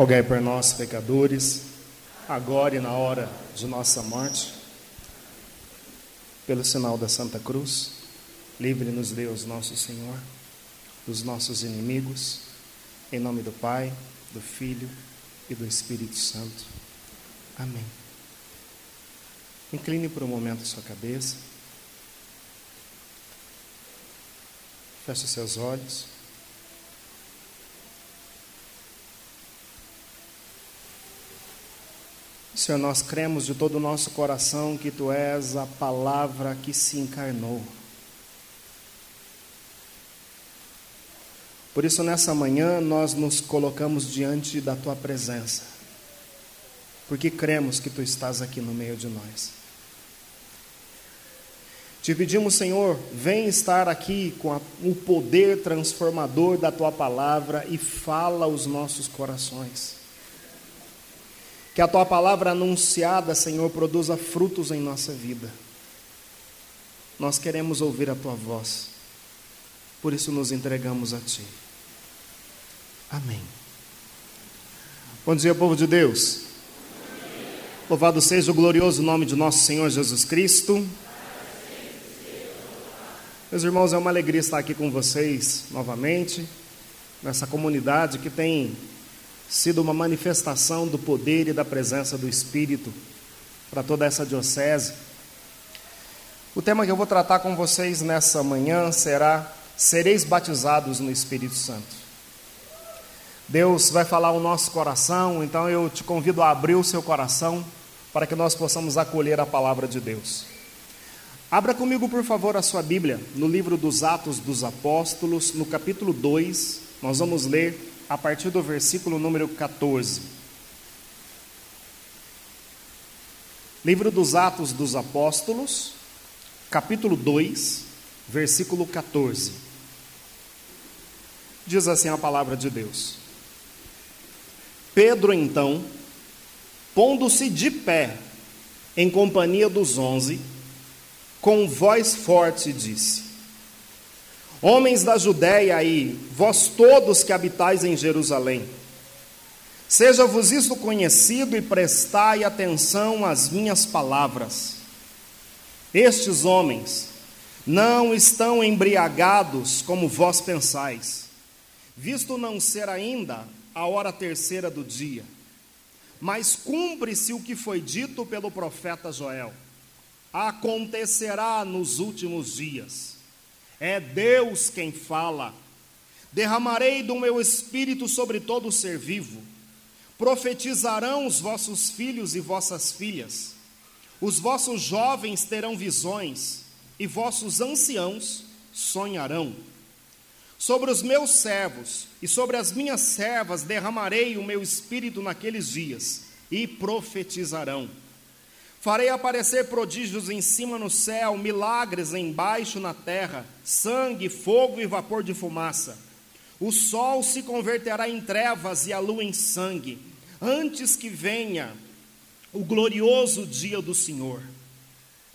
Rogai por nós, pecadores, agora e na hora de nossa morte. Pelo sinal da Santa Cruz, livre-nos Deus, nosso Senhor, dos nossos inimigos, em nome do Pai, do Filho e do Espírito Santo. Amém. Incline por um momento sua cabeça. Feche seus olhos. Senhor, nós cremos de todo o nosso coração que Tu és a palavra que se encarnou. Por isso, nessa manhã, nós nos colocamos diante da Tua presença, porque cremos que Tu estás aqui no meio de nós. Te pedimos, Senhor, vem estar aqui com a, o poder transformador da Tua palavra e fala aos nossos corações. Que a tua palavra anunciada, Senhor, produza frutos em nossa vida. Nós queremos ouvir a tua voz, por isso nos entregamos a ti. Amém. Bom dia, povo de Deus. Louvado seja o glorioso nome de nosso Senhor Jesus Cristo. Meus irmãos, é uma alegria estar aqui com vocês novamente, nessa comunidade que tem sido uma manifestação do poder e da presença do Espírito para toda essa diocese. O tema que eu vou tratar com vocês nessa manhã será: Sereis batizados no Espírito Santo. Deus vai falar o nosso coração, então eu te convido a abrir o seu coração para que nós possamos acolher a palavra de Deus. Abra comigo, por favor, a sua Bíblia no livro dos Atos dos Apóstolos, no capítulo 2, nós vamos ler a partir do versículo número 14. Livro dos Atos dos Apóstolos, capítulo 2, versículo 14. Diz assim a palavra de Deus. Pedro, então, pondo-se de pé, em companhia dos onze, com voz forte disse: Homens da Judéia e vós todos que habitais em Jerusalém, seja-vos isto conhecido e prestai atenção às minhas palavras. Estes homens não estão embriagados como vós pensais, visto não ser ainda a hora terceira do dia. Mas cumpre-se o que foi dito pelo profeta Joel: acontecerá nos últimos dias é Deus quem fala. Derramarei do meu espírito sobre todo o ser vivo. Profetizarão os vossos filhos e vossas filhas. Os vossos jovens terão visões e vossos anciãos sonharão. Sobre os meus servos e sobre as minhas servas derramarei o meu espírito naqueles dias e profetizarão. Farei aparecer prodígios em cima no céu, milagres embaixo na terra, sangue, fogo e vapor de fumaça. O sol se converterá em trevas e a lua em sangue, antes que venha o glorioso dia do Senhor.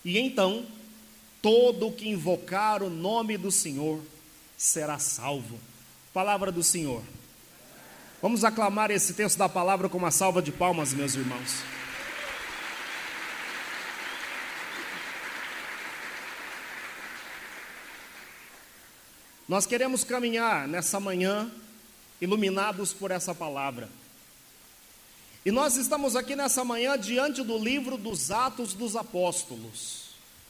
E então, todo que invocar o nome do Senhor será salvo. Palavra do Senhor. Vamos aclamar esse texto da palavra com uma salva de palmas, meus irmãos. Nós queremos caminhar nessa manhã iluminados por essa palavra. E nós estamos aqui nessa manhã diante do livro dos Atos dos Apóstolos,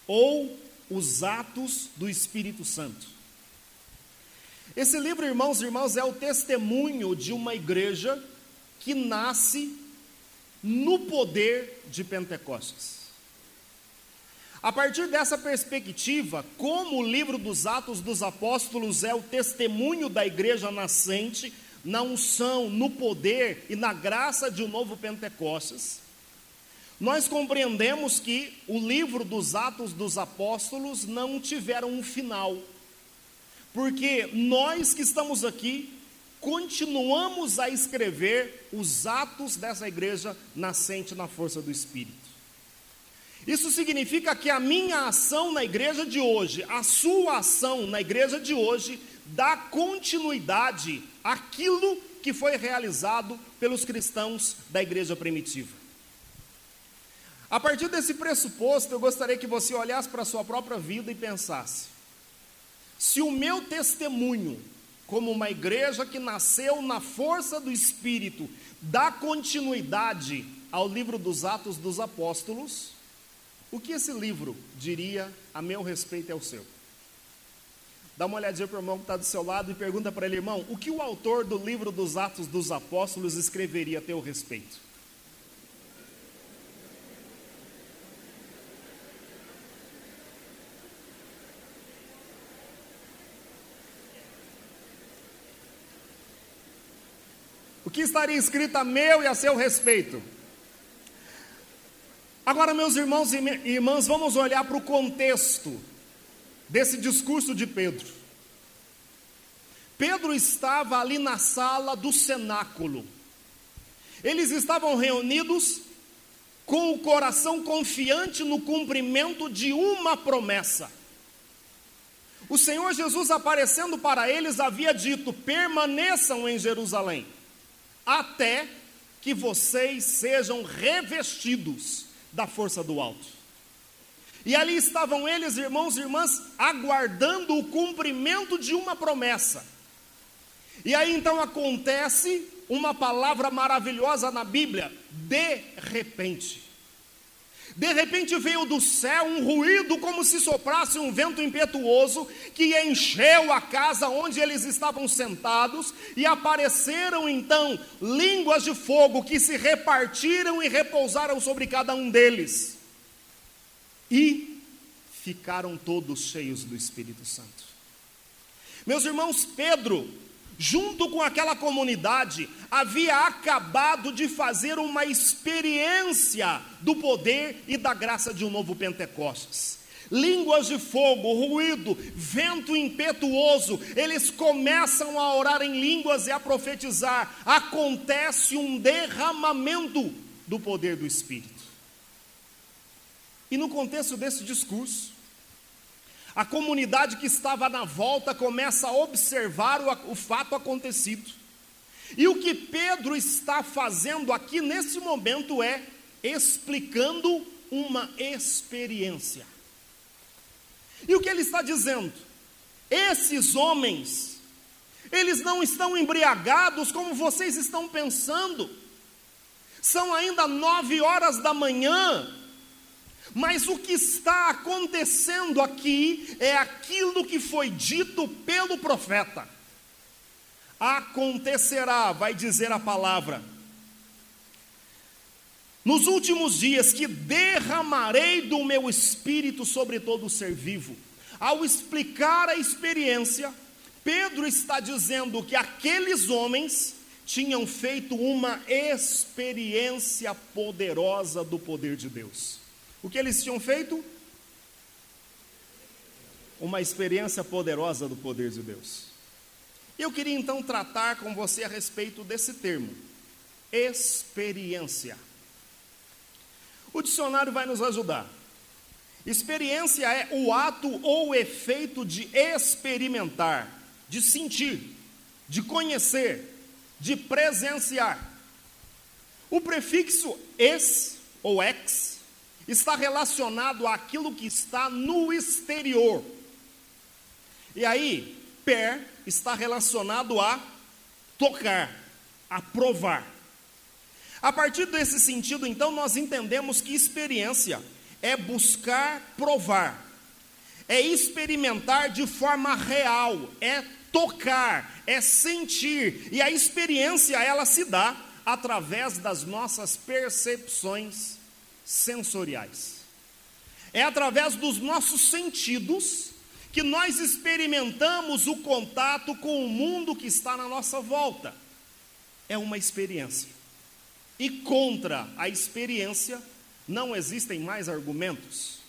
ou os Atos do Espírito Santo. Esse livro, irmãos e irmãs, é o testemunho de uma igreja que nasce no poder de Pentecostes. A partir dessa perspectiva, como o livro dos Atos dos Apóstolos é o testemunho da igreja nascente, na unção, no poder e na graça de um novo Pentecostes, nós compreendemos que o livro dos Atos dos Apóstolos não tiveram um final, porque nós que estamos aqui continuamos a escrever os atos dessa igreja nascente na força do Espírito. Isso significa que a minha ação na igreja de hoje, a sua ação na igreja de hoje, dá continuidade àquilo que foi realizado pelos cristãos da igreja primitiva. A partir desse pressuposto, eu gostaria que você olhasse para a sua própria vida e pensasse: se o meu testemunho, como uma igreja que nasceu na força do Espírito, dá continuidade ao livro dos Atos dos Apóstolos, o que esse livro diria a meu respeito e ao seu? Dá uma olhadinha para o irmão que está do seu lado e pergunta para ele, irmão, o que o autor do livro dos Atos dos Apóstolos escreveria a teu respeito? O que estaria escrito a meu e a seu respeito? Agora, meus irmãos e irmãs, vamos olhar para o contexto desse discurso de Pedro. Pedro estava ali na sala do cenáculo. Eles estavam reunidos com o coração confiante no cumprimento de uma promessa. O Senhor Jesus, aparecendo para eles, havia dito: permaneçam em Jerusalém, até que vocês sejam revestidos da força do alto. E ali estavam eles, irmãos e irmãs, aguardando o cumprimento de uma promessa. E aí então acontece uma palavra maravilhosa na Bíblia: de repente. De repente veio do céu um ruído como se soprasse um vento impetuoso que encheu a casa onde eles estavam sentados, e apareceram então línguas de fogo que se repartiram e repousaram sobre cada um deles e ficaram todos cheios do Espírito Santo. Meus irmãos, Pedro, junto com aquela comunidade, havia acabado de fazer uma experiência do poder e da graça de um novo Pentecostes. Línguas de fogo, ruído, vento impetuoso, eles começam a orar em línguas e a profetizar. Acontece um derramamento do poder do Espírito. E no contexto desse discurso, a comunidade que estava na volta começa a observar o, o, fato acontecido. E o que Pedro está fazendo aqui nesse momento é explicando uma experiência. E o que ele está dizendo? Esses homens, eles não estão embriagados como vocês estão pensando. São ainda nove horas da manhã, mas o que está acontecendo aqui é aquilo que foi dito pelo profeta. Acontecerá, vai dizer a palavra, nos últimos dias que derramarei do meu espírito sobre todo o ser vivo. Ao explicar a experiência, Pedro está dizendo que aqueles homens tinham feito uma experiência poderosa do poder de Deus. O que eles tinham feito? Uma experiência poderosa do poder de Deus. Eu queria então tratar com você a respeito desse termo, experiência. O dicionário vai nos ajudar. Experiência é o ato ou efeito de experimentar, de sentir, de conhecer, de presenciar. O prefixo ex ou ex está relacionado àquilo que está no exterior. E aí, per está relacionado a tocar, a provar. A partir desse sentido, então, nós entendemos que experiência é buscar provar, é experimentar de forma real, é tocar, é sentir. E a experiência ela se dá através das nossas percepções sensoriais. É através dos nossos sentidos que nós experimentamos o contato com o mundo que está na nossa volta. É uma experiência. E contra a experiência não existem mais argumentos.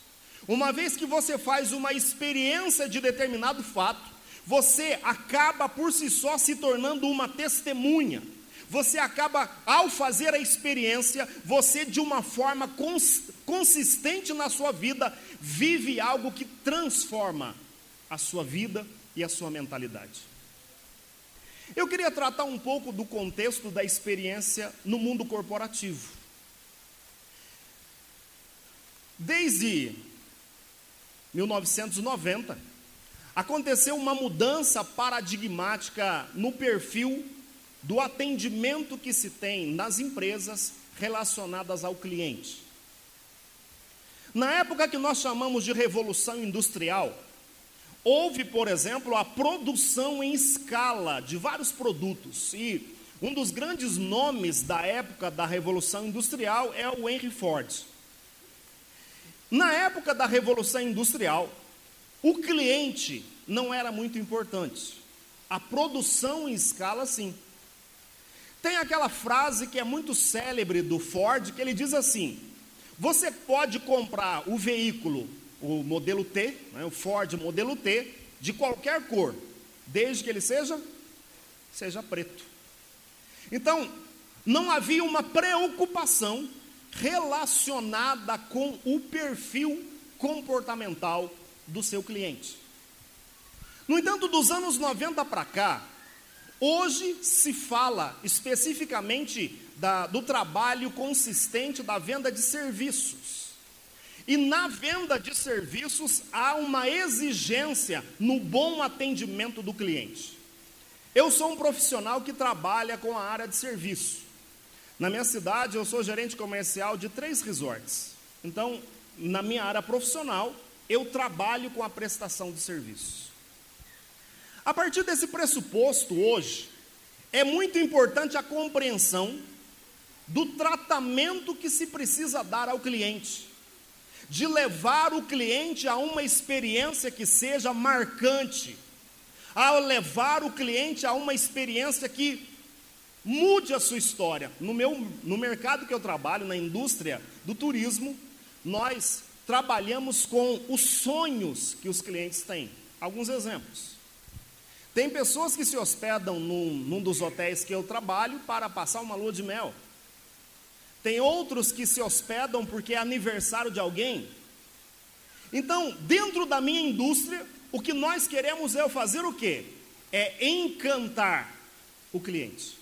Uma vez que você faz uma experiência de determinado fato, você acaba por si só se tornando uma testemunha você acaba, ao fazer a experiência, você de uma forma cons consistente na sua vida, vive algo que transforma a sua vida e a sua mentalidade. Eu queria tratar um pouco do contexto da experiência no mundo corporativo. Desde 1990, aconteceu uma mudança paradigmática no perfil do atendimento que se tem nas empresas relacionadas ao cliente. Na época que nós chamamos de revolução industrial, houve, por exemplo, a produção em escala de vários produtos. E um dos grandes nomes da época da revolução industrial é o Henry Ford. Na época da revolução industrial, o cliente não era muito importante. A produção em escala, sim. Tem aquela frase que é muito célebre do Ford, que ele diz assim: você pode comprar o veículo, o modelo T, né, o Ford modelo T, de qualquer cor, desde que ele seja seja preto. Então, não havia uma preocupação relacionada com o perfil comportamental do seu cliente. No entanto, dos anos 90 para cá, hoje se fala especificamente da, do trabalho consistente da venda de serviços. E na venda de serviços há uma exigência no bom atendimento do cliente. Eu sou um profissional que trabalha com a área de serviço. Na minha cidade, eu sou gerente comercial de três resorts. Então, na minha área profissional, eu trabalho com a prestação de serviços. A partir desse pressuposto, hoje, é muito importante a compreensão do tratamento que se precisa dar ao cliente, de levar o cliente a uma experiência que seja marcante, a levar o cliente a uma experiência que mude a sua história. No, meu, no mercado que eu trabalho, na indústria do turismo, nós trabalhamos com os sonhos que os clientes têm. Alguns exemplos. Tem pessoas que se hospedam num, num dos hotéis que eu trabalho para passar uma lua de mel. Tem outros que se hospedam porque é aniversário de alguém. Então, dentro da minha indústria, o que nós queremos é fazer o quê? É encantar o cliente.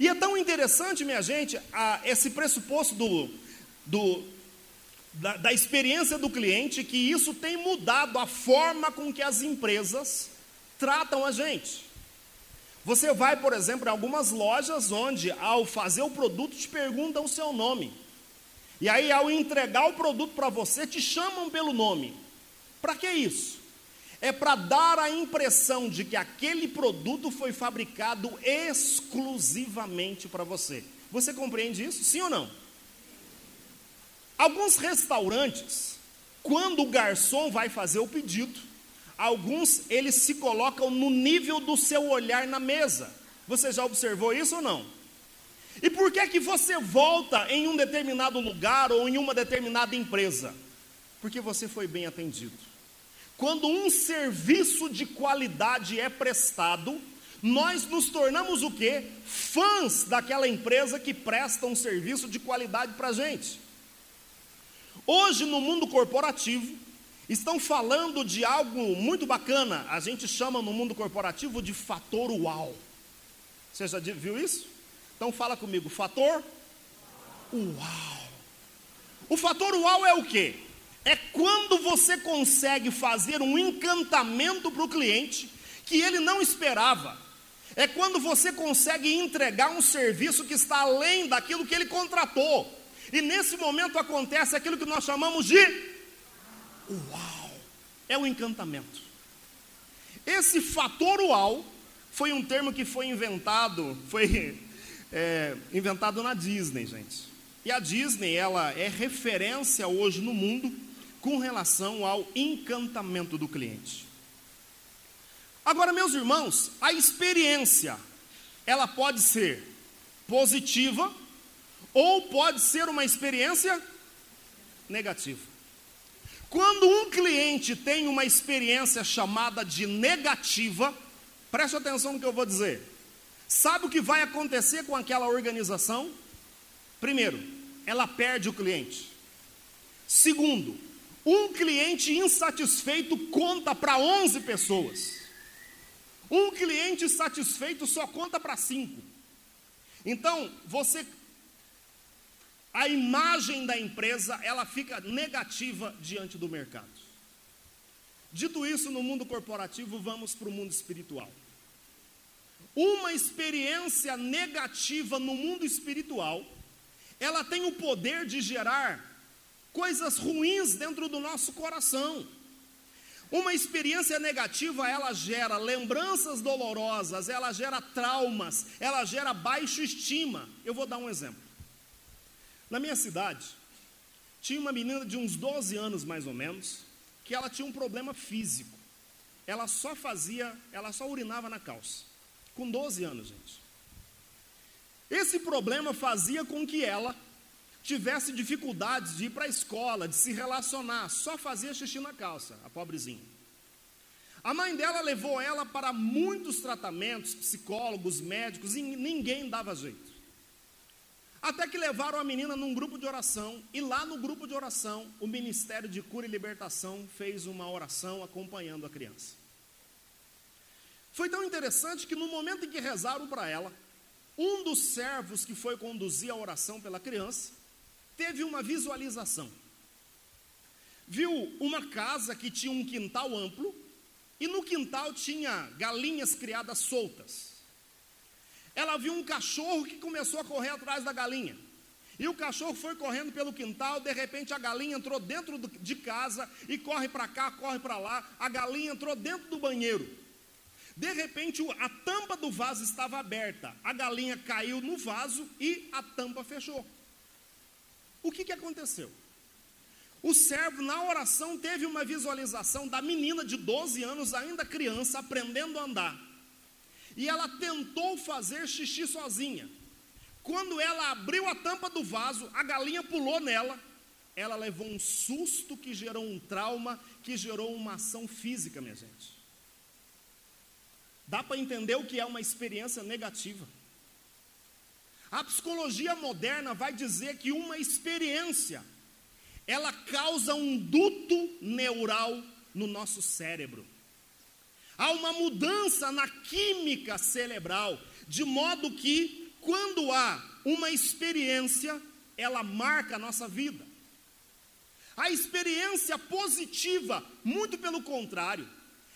E é tão interessante, minha gente, a, esse pressuposto do, do, da, da experiência do cliente, que isso tem mudado a forma com que as empresas tratam a gente. Você vai, por exemplo, em algumas lojas onde, ao fazer o produto, te perguntam o seu nome. E aí, ao entregar o produto para você, te chamam pelo nome. Para que isso? É para dar a impressão de que aquele produto foi fabricado exclusivamente para você. Você compreende isso? Sim ou não? Alguns restaurantes, quando o garçom vai fazer o pedido, Alguns eles se colocam no nível do seu olhar na mesa. Você já observou isso ou não? E por que que você volta em um determinado lugar ou em uma determinada empresa? Porque você foi bem atendido. Quando um serviço de qualidade é prestado, nós nos tornamos o quê? Fãs daquela empresa que presta um serviço de qualidade para a gente. Hoje, no mundo corporativo, estão falando de algo muito bacana, a gente chama no mundo corporativo de fator uau. Você já viu isso? Então fala comigo, fator uau. O fator uau é o quê? É quando você consegue fazer um encantamento para o cliente que ele não esperava. É quando você consegue entregar um serviço que está além daquilo que ele contratou. E nesse momento acontece aquilo que nós chamamos de uau, é o encantamento. Esse fator uau foi um termo que foi inventado, foi é, inventado na Disney, gente. E a Disney, ela é referência hoje no mundo com relação ao encantamento do cliente. Agora, meus irmãos, a experiência, ela pode ser positiva ou pode ser uma experiência negativa. Quando um cliente tem uma experiência chamada de negativa, preste atenção no que eu vou dizer. Sabe o que vai acontecer com aquela organização? Primeiro, ela perde o cliente. Segundo, um cliente insatisfeito conta para 11 pessoas. Um cliente satisfeito só conta para cinco. Então, você a imagem da empresa, ela fica negativa diante do mercado. Dito isso, no mundo corporativo, vamos para o mundo espiritual. Uma experiência negativa no mundo espiritual, ela tem o poder de gerar coisas ruins dentro do nosso coração. Uma experiência negativa, ela gera lembranças dolorosas, ela gera traumas, ela gera baixa estima. Eu vou dar um exemplo. Na minha cidade, tinha uma menina de uns 12 anos mais ou menos, que ela tinha um problema físico. Ela só fazia, ela só urinava na calça. Com 12 anos, gente. Esse problema fazia com que ela tivesse dificuldades de ir para a escola, de se relacionar, só fazia xixi na calça, a pobrezinha. A mãe dela levou ela para muitos tratamentos, psicólogos, médicos, e ninguém dava jeito. Até que levaram a menina num grupo de oração, e lá no grupo de oração, o Ministério de Cura e Libertação fez uma oração acompanhando a criança. Foi tão interessante que no momento em que rezaram para ela, um dos servos que foi conduzir a oração pela criança teve uma visualização. Viu uma casa que tinha um quintal amplo e no quintal tinha galinhas criadas soltas ela viu um cachorro que começou a correr atrás da galinha. E o cachorro foi correndo pelo quintal, de repente a galinha entrou dentro de casa e corre para cá, corre para lá. A galinha entrou dentro do banheiro. De repente a tampa do vaso estava aberta. A galinha caiu no vaso e a tampa fechou. O que, que aconteceu? O servo, na oração, teve uma visualização da menina de 12 anos, ainda criança, aprendendo a andar e ela tentou fazer xixi sozinha. Quando ela abriu a tampa do vaso, a galinha pulou nela, ela levou um susto que gerou um trauma, que gerou uma ação física, minha gente. Dá para entender o que é uma experiência negativa. A psicologia moderna vai dizer que uma experiência ela causa um duto neural no nosso cérebro. Há uma mudança na química cerebral, de modo que, quando há uma experiência, ela marca a nossa vida. A experiência positiva, muito pelo contrário,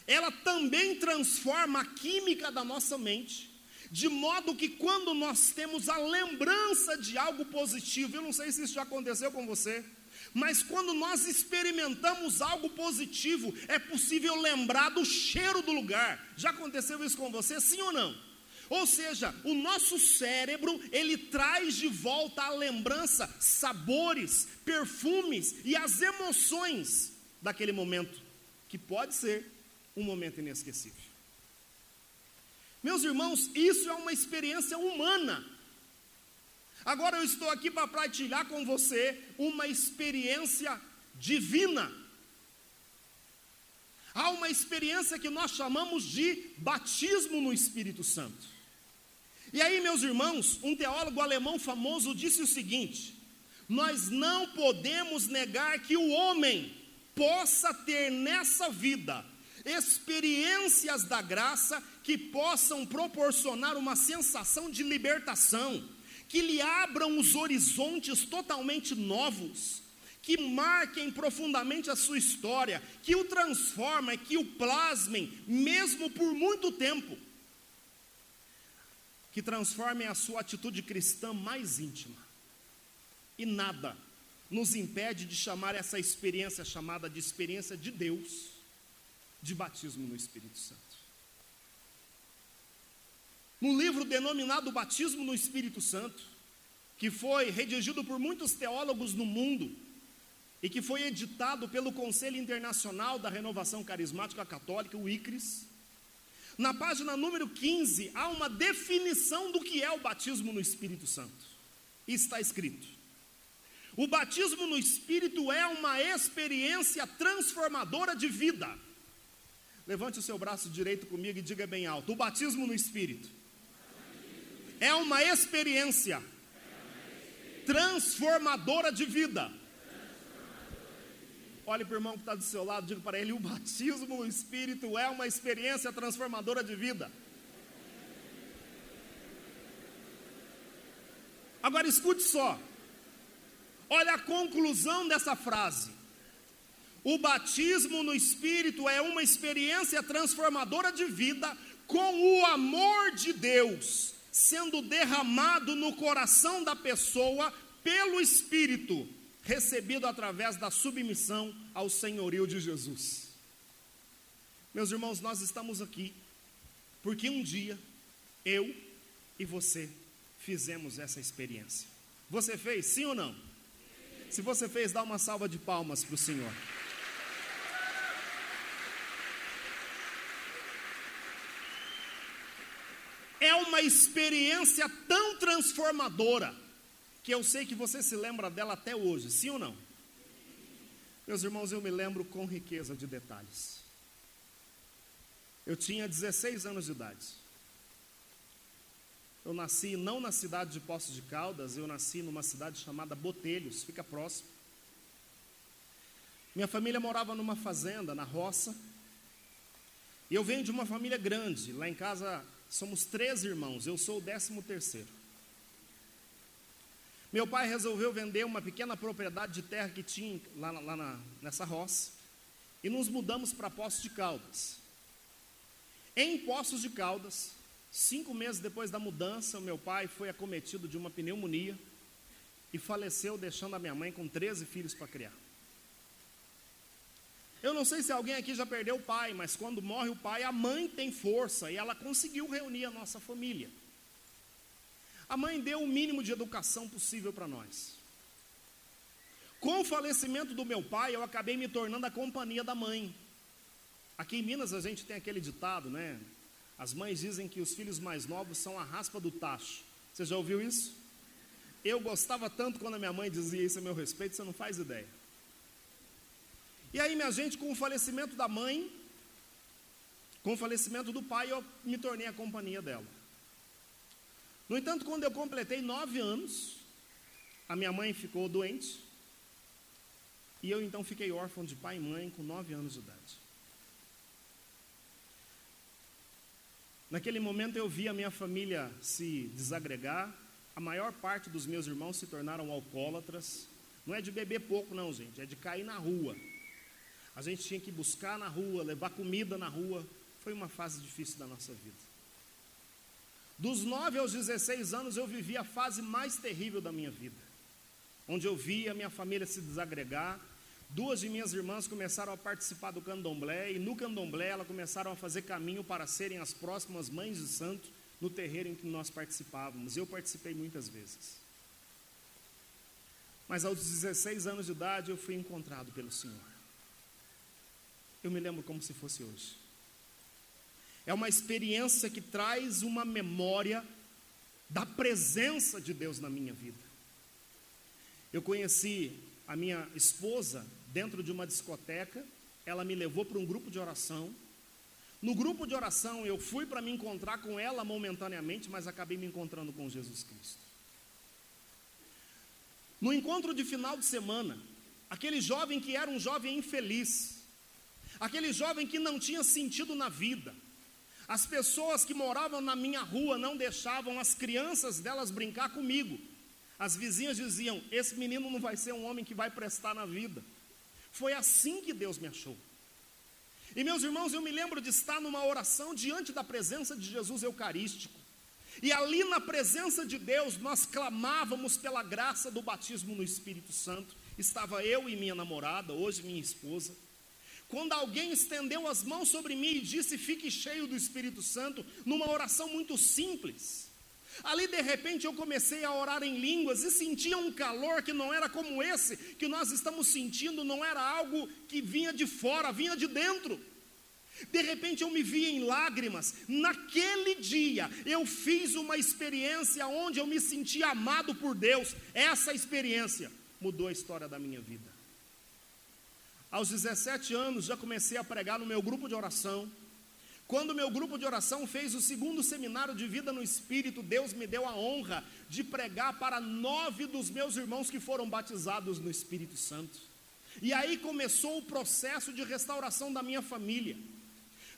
ela também transforma a química da nossa mente, de modo que quando nós temos a lembrança de algo positivo, eu não sei se isso já aconteceu com você, mas quando nós experimentamos algo positivo, é possível lembrar do cheiro do lugar. Já aconteceu isso com você, sim ou não? Ou seja, o nosso cérebro, ele traz de volta à lembrança sabores, perfumes e as emoções daquele momento, que pode ser um momento inesquecível. Meus irmãos, isso é uma experiência humana Agora eu estou aqui para partilhar com você uma experiência divina. Há uma experiência que nós chamamos de batismo no Espírito Santo. E aí, meus irmãos, um teólogo alemão famoso disse o seguinte: Nós não podemos negar que o homem possa ter nessa vida experiências da graça que possam proporcionar uma sensação de libertação que lhe abram os horizontes totalmente novos, que marquem profundamente a sua história, que o transformem, que o plasmem, mesmo por muito tempo, que transformem a sua atitude cristã mais íntima. E nada nos impede de chamar essa experiência chamada de experiência de Deus, de batismo no Espírito Santo. No livro denominado Batismo no Espírito Santo, que foi redigido por muitos teólogos no mundo e que foi editado pelo Conselho Internacional da Renovação Carismática Católica, o ICRIS, na página número 15 há uma definição do que é o batismo no Espírito Santo. Está escrito: O batismo no Espírito é uma experiência transformadora de vida. Levante o seu braço direito comigo e diga bem alto: O batismo no Espírito é uma experiência transformadora de vida. Olhe para o irmão que está do seu lado, diga para ele: o batismo no Espírito é uma experiência transformadora de vida. Agora escute só. Olha a conclusão dessa frase. O batismo no Espírito é uma experiência transformadora de vida com o amor de Deus sendo derramado no coração da pessoa pelo Espírito, recebido através da submissão ao senhorio de Jesus. Meus irmãos, nós estamos aqui porque um dia eu e você fizemos essa experiência. Você fez, sim ou não? Se você fez, dá uma salva de palmas para o Senhor. É uma experiência tão transformadora que eu sei que você se lembra dela até hoje, sim ou não? Meus irmãos, eu me lembro com riqueza de detalhes. Eu tinha 16 anos de idade. Eu nasci não na cidade de Poços de Caldas, eu nasci numa cidade chamada Botelhos, fica próximo. Minha família morava numa fazenda, na roça. E eu venho de uma família grande. Lá em casa somos três irmãos, eu sou o décimo terceiro. Meu pai resolveu vender uma pequena propriedade de terra que tinha lá, lá na, nessa roça e nos mudamos para Poços de Caldas. Em Poços de Caldas, cinco meses depois da mudança, meu pai foi acometido de uma pneumonia e faleceu, deixando a minha mãe com 13 filhos para criar. Eu não sei se alguém aqui já perdeu o pai, mas quando morre o pai, a mãe tem força e ela conseguiu reunir a nossa família. A mãe deu o mínimo de educação possível para nós. Com o falecimento do meu pai, eu acabei me tornando a companhia da mãe. Aqui em Minas a gente tem aquele ditado, né? As mães dizem que os filhos mais novos são a raspa do tacho. Você já ouviu isso? Eu gostava tanto quando a minha mãe dizia isso a meu respeito, você não faz ideia. E aí, minha gente, com o falecimento da mãe, com o falecimento do pai, eu me tornei a companhia dela. No entanto, quando eu completei nove anos, a minha mãe ficou doente, e eu então fiquei órfão de pai e mãe com nove anos de idade. Naquele momento eu vi a minha família se desagregar, a maior parte dos meus irmãos se tornaram alcoólatras. Não é de beber pouco, não, gente, é de cair na rua. A gente tinha que buscar na rua, levar comida na rua. Foi uma fase difícil da nossa vida. Dos 9 aos 16 anos eu vivi a fase mais terrível da minha vida, onde eu vi a minha família se desagregar. Duas de minhas irmãs começaram a participar do candomblé, e no candomblé elas começaram a fazer caminho para serem as próximas mães de santo no terreiro em que nós participávamos. Eu participei muitas vezes. Mas aos 16 anos de idade eu fui encontrado pelo Senhor. Eu me lembro como se fosse hoje. É uma experiência que traz uma memória da presença de Deus na minha vida. Eu conheci a minha esposa dentro de uma discoteca, ela me levou para um grupo de oração. No grupo de oração eu fui para me encontrar com ela momentaneamente, mas acabei me encontrando com Jesus Cristo. No encontro de final de semana, aquele jovem que era um jovem infeliz, aquele jovem que não tinha sentido na vida. As pessoas que moravam na minha rua não deixavam as crianças delas brincar comigo. As vizinhas diziam: Esse menino não vai ser um homem que vai prestar na vida. Foi assim que Deus me achou. E meus irmãos, eu me lembro de estar numa oração diante da presença de Jesus Eucarístico. E ali na presença de Deus, nós clamávamos pela graça do batismo no Espírito Santo. Estava eu e minha namorada, hoje minha esposa quando alguém estendeu as mãos sobre mim e disse: Fique cheio do Espírito Santo, numa oração muito simples. Ali de repente eu comecei a orar em línguas e sentia um calor que não era como esse que nós estamos sentindo, não era algo que vinha de fora, vinha de dentro. De repente eu me vi em lágrimas. Naquele dia eu fiz uma experiência onde eu me senti amado por Deus. Essa experiência mudou a história da minha vida. Aos 17 anos já comecei a pregar no meu grupo de oração. Quando meu grupo de oração fez o segundo seminário de vida no Espírito, Deus me deu a honra de pregar para nove dos meus irmãos que foram batizados no Espírito Santo. E aí começou o processo de restauração da minha família.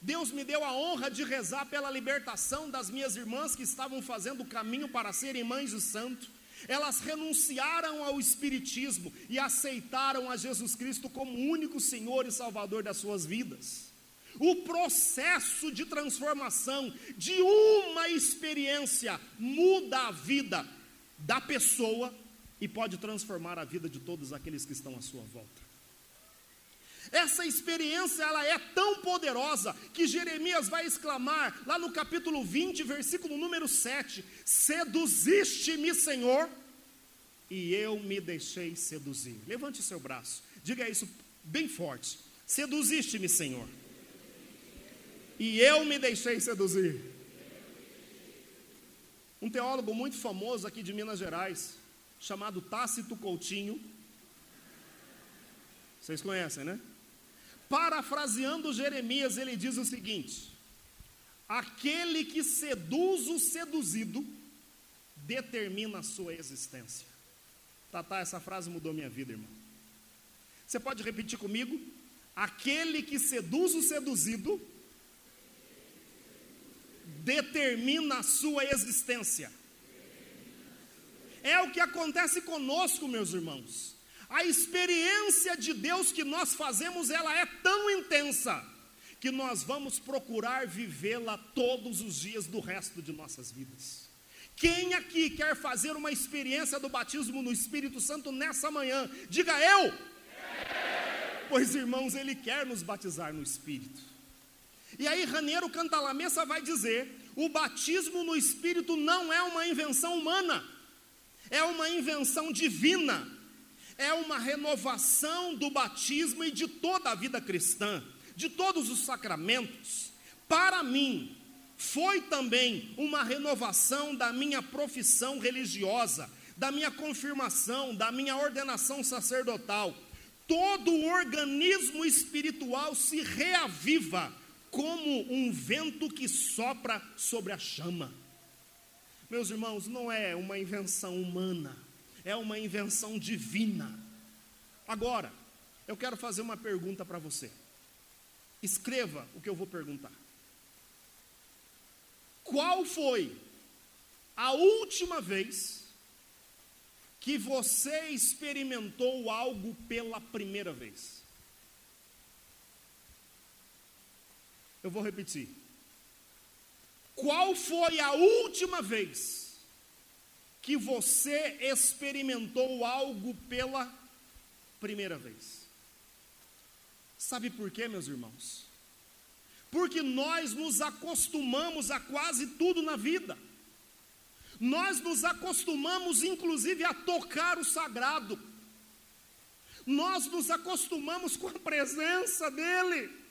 Deus me deu a honra de rezar pela libertação das minhas irmãs que estavam fazendo o caminho para serem mães de santo. Elas renunciaram ao Espiritismo e aceitaram a Jesus Cristo como único Senhor e Salvador das suas vidas. O processo de transformação de uma experiência muda a vida da pessoa e pode transformar a vida de todos aqueles que estão à sua volta. Essa experiência ela é tão poderosa que Jeremias vai exclamar lá no capítulo 20, versículo número 7: Seduziste-me, Senhor, e eu me deixei seduzir. Levante seu braço, diga isso bem forte: Seduziste-me, Senhor, e eu me deixei seduzir. Um teólogo muito famoso aqui de Minas Gerais, chamado Tácito Coutinho, vocês conhecem, né? Parafraseando Jeremias, ele diz o seguinte: aquele que seduz o seduzido determina a sua existência. Tatá, essa frase mudou minha vida, irmão. Você pode repetir comigo? Aquele que seduz o seduzido determina a sua existência. É o que acontece conosco, meus irmãos. A experiência de Deus que nós fazemos, ela é tão intensa que nós vamos procurar vivê-la todos os dias do resto de nossas vidas. Quem aqui quer fazer uma experiência do batismo no Espírito Santo nessa manhã? Diga eu. Pois irmãos, ele quer nos batizar no Espírito. E aí Raneiro Cantalamessa vai dizer: o batismo no Espírito não é uma invenção humana, é uma invenção divina é uma renovação do batismo e de toda a vida cristã, de todos os sacramentos. Para mim, foi também uma renovação da minha profissão religiosa, da minha confirmação, da minha ordenação sacerdotal. Todo o organismo espiritual se reaviva como um vento que sopra sobre a chama. Meus irmãos, não é uma invenção humana é uma invenção divina. Agora, eu quero fazer uma pergunta para você. Escreva o que eu vou perguntar. Qual foi a última vez que você experimentou algo pela primeira vez? Eu vou repetir. Qual foi a última vez que você experimentou algo pela primeira vez. Sabe por quê, meus irmãos? Porque nós nos acostumamos a quase tudo na vida. Nós nos acostumamos, inclusive, a tocar o sagrado. Nós nos acostumamos com a presença dEle.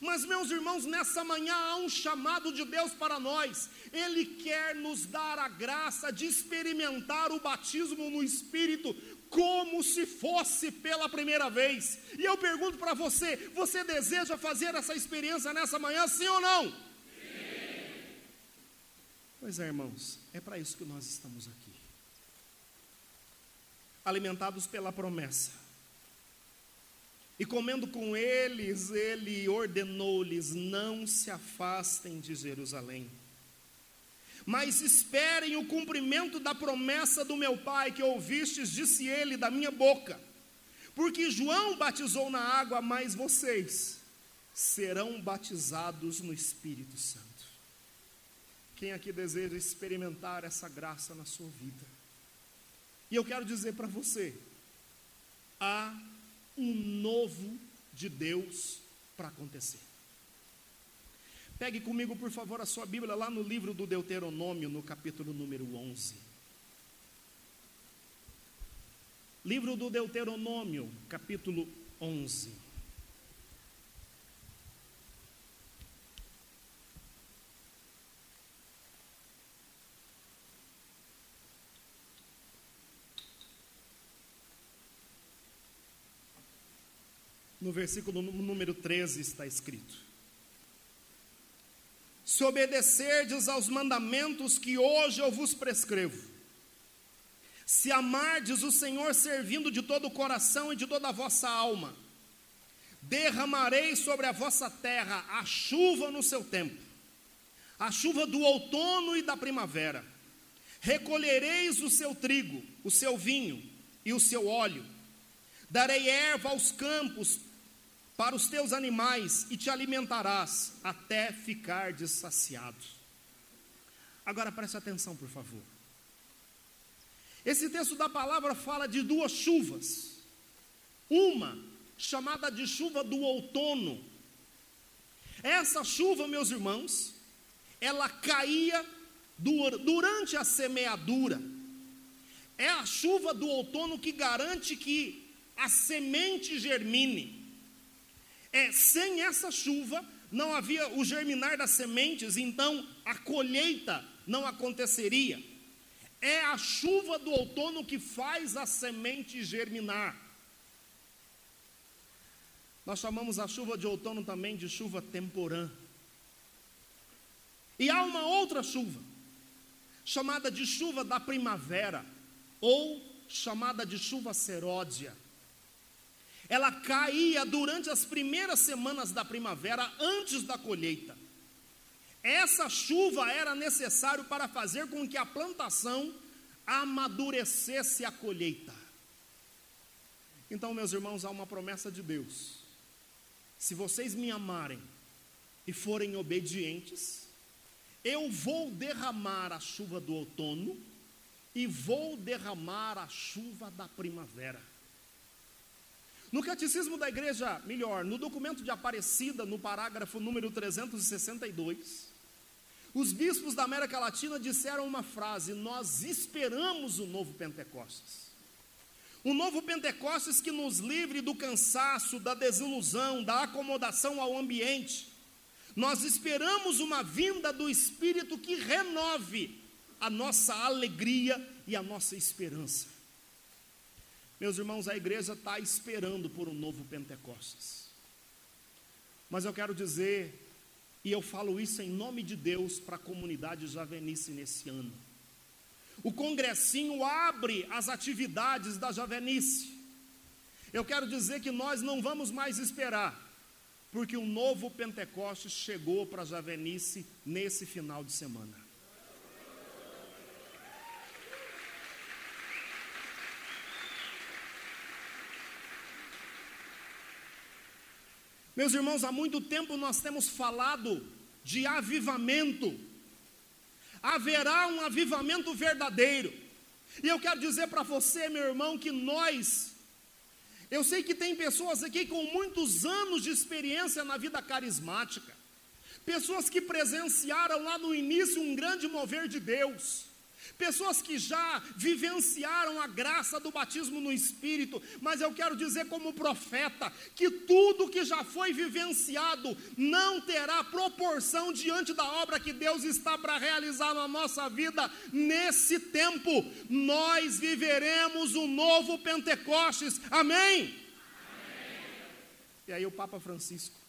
Mas, meus irmãos, nessa manhã há um chamado de Deus para nós. Ele quer nos dar a graça de experimentar o batismo no Espírito como se fosse pela primeira vez. E eu pergunto para você: você deseja fazer essa experiência nessa manhã, sim ou não? Sim. Pois é, irmãos, é para isso que nós estamos aqui. Alimentados pela promessa e comendo com eles, ele ordenou-lhes: não se afastem de Jerusalém, mas esperem o cumprimento da promessa do meu Pai que ouvistes, disse ele, da minha boca. Porque João batizou na água, mas vocês serão batizados no Espírito Santo. Quem aqui deseja experimentar essa graça na sua vida? E eu quero dizer para você: há um novo de Deus para acontecer. Pegue comigo, por favor, a sua Bíblia lá no livro do Deuteronômio, no capítulo número 11. Livro do Deuteronômio, capítulo 11. No versículo número 13 está escrito: Se obedecerdes aos mandamentos que hoje eu vos prescrevo, se amardes o Senhor servindo de todo o coração e de toda a vossa alma, derramarei sobre a vossa terra a chuva no seu tempo, a chuva do outono e da primavera. Recolhereis o seu trigo, o seu vinho e o seu óleo. Darei erva aos campos para os teus animais e te alimentarás até ficar saciado. Agora preste atenção, por favor. Esse texto da palavra fala de duas chuvas. Uma chamada de chuva do outono. Essa chuva, meus irmãos, ela caía durante a semeadura. É a chuva do outono que garante que a semente germine. É, sem essa chuva não havia o germinar das sementes, então a colheita não aconteceria. É a chuva do outono que faz a semente germinar. Nós chamamos a chuva de outono também de chuva temporã. E há uma outra chuva, chamada de chuva da primavera, ou chamada de chuva seródia. Ela caía durante as primeiras semanas da primavera, antes da colheita. Essa chuva era necessário para fazer com que a plantação amadurecesse a colheita. Então, meus irmãos, há uma promessa de Deus. Se vocês me amarem e forem obedientes, eu vou derramar a chuva do outono e vou derramar a chuva da primavera. No Catecismo da Igreja, melhor, no documento de Aparecida, no parágrafo número 362, os bispos da América Latina disseram uma frase: Nós esperamos o novo Pentecostes. O novo Pentecostes que nos livre do cansaço, da desilusão, da acomodação ao ambiente. Nós esperamos uma vinda do Espírito que renove a nossa alegria e a nossa esperança. Meus irmãos, a igreja está esperando por um novo Pentecostes. Mas eu quero dizer e eu falo isso em nome de Deus para a comunidade Javenice nesse ano. O congressinho abre as atividades da Javenice. Eu quero dizer que nós não vamos mais esperar, porque um novo Pentecostes chegou para a Javenice nesse final de semana. Meus irmãos, há muito tempo nós temos falado de avivamento. Haverá um avivamento verdadeiro. E eu quero dizer para você, meu irmão, que nós, eu sei que tem pessoas aqui com muitos anos de experiência na vida carismática, pessoas que presenciaram lá no início um grande mover de Deus pessoas que já vivenciaram a graça do batismo no Espírito, mas eu quero dizer, como profeta, que tudo que já foi vivenciado não terá proporção diante da obra que Deus está para realizar na nossa vida nesse tempo. Nós viveremos o um novo Pentecostes, amém? amém? E aí, o Papa Francisco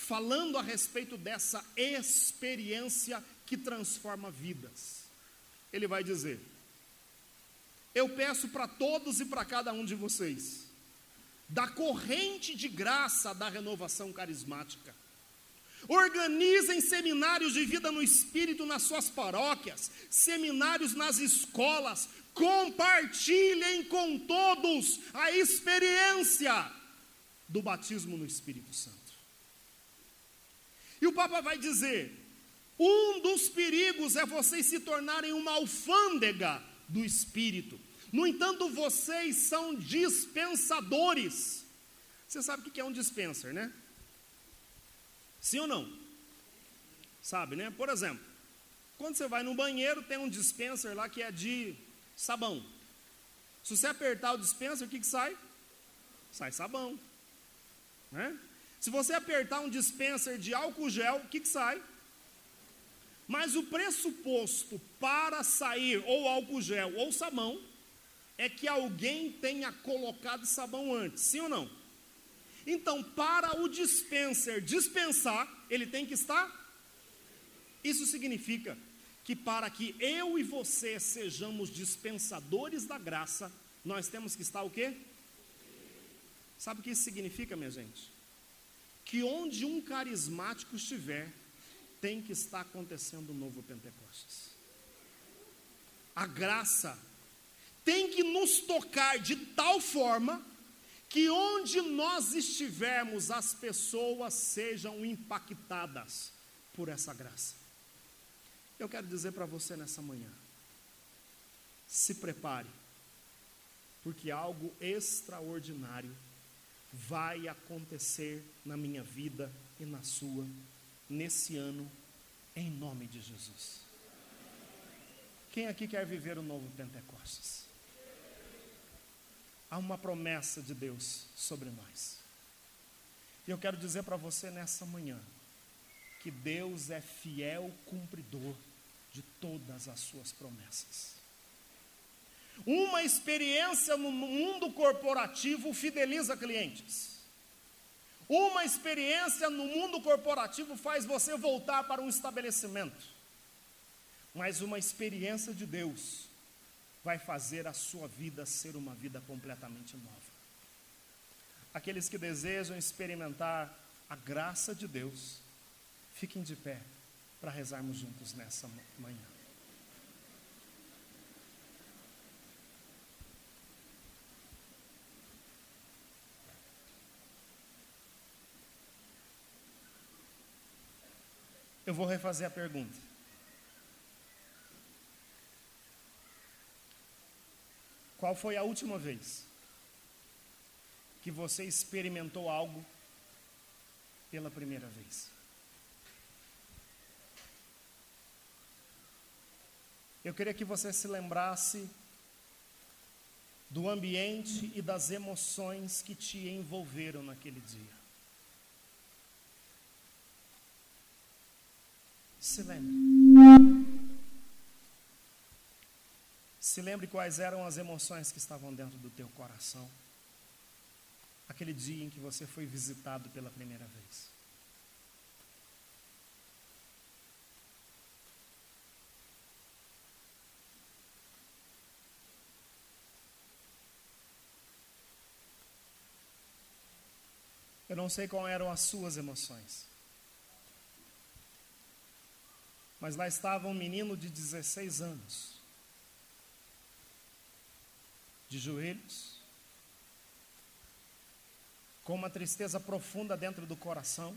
falando a respeito dessa experiência que transforma vidas. Ele vai dizer: Eu peço para todos e para cada um de vocês, da corrente de graça da renovação carismática, Organizem seminários de vida no Espírito nas suas paróquias, seminários nas escolas, compartilhem com todos a experiência do batismo no Espírito Santo. E o Papa vai dizer: um dos perigos é vocês se tornarem uma alfândega do Espírito. No entanto, vocês são dispensadores. Você sabe o que é um dispenser, né? Sim ou não? Sabe, né? Por exemplo, quando você vai no banheiro, tem um dispenser lá que é de sabão. Se você apertar o dispenser, o que, que sai? Sai sabão. Né? Se você apertar um dispenser de álcool gel, o que, que sai? Mas o pressuposto para sair ou álcool gel ou sabão é que alguém tenha colocado sabão antes, sim ou não? Então, para o dispenser dispensar, ele tem que estar. Isso significa que para que eu e você sejamos dispensadores da graça, nós temos que estar o quê? Sabe o que isso significa, minha gente? Que onde um carismático estiver, tem que estar acontecendo o novo Pentecostes. A graça tem que nos tocar de tal forma que onde nós estivermos, as pessoas sejam impactadas por essa graça. Eu quero dizer para você nessa manhã: se prepare, porque algo extraordinário vai acontecer na minha vida e na sua nesse ano, em nome de Jesus. Quem aqui quer viver o novo Pentecostes? Há uma promessa de Deus sobre nós. E eu quero dizer para você nessa manhã que Deus é fiel cumpridor de todas as suas promessas. Uma experiência no mundo corporativo fideliza clientes. Uma experiência no mundo corporativo faz você voltar para um estabelecimento. Mas uma experiência de Deus vai fazer a sua vida ser uma vida completamente nova. Aqueles que desejam experimentar a graça de Deus, fiquem de pé para rezarmos juntos nessa manhã. Eu vou refazer a pergunta. Qual foi a última vez que você experimentou algo pela primeira vez? Eu queria que você se lembrasse do ambiente e das emoções que te envolveram naquele dia. Se lembre. Se lembre quais eram as emoções que estavam dentro do teu coração. Aquele dia em que você foi visitado pela primeira vez. Eu não sei quais eram as suas emoções. Mas lá estava um menino de 16 anos de joelhos, com uma tristeza profunda dentro do coração,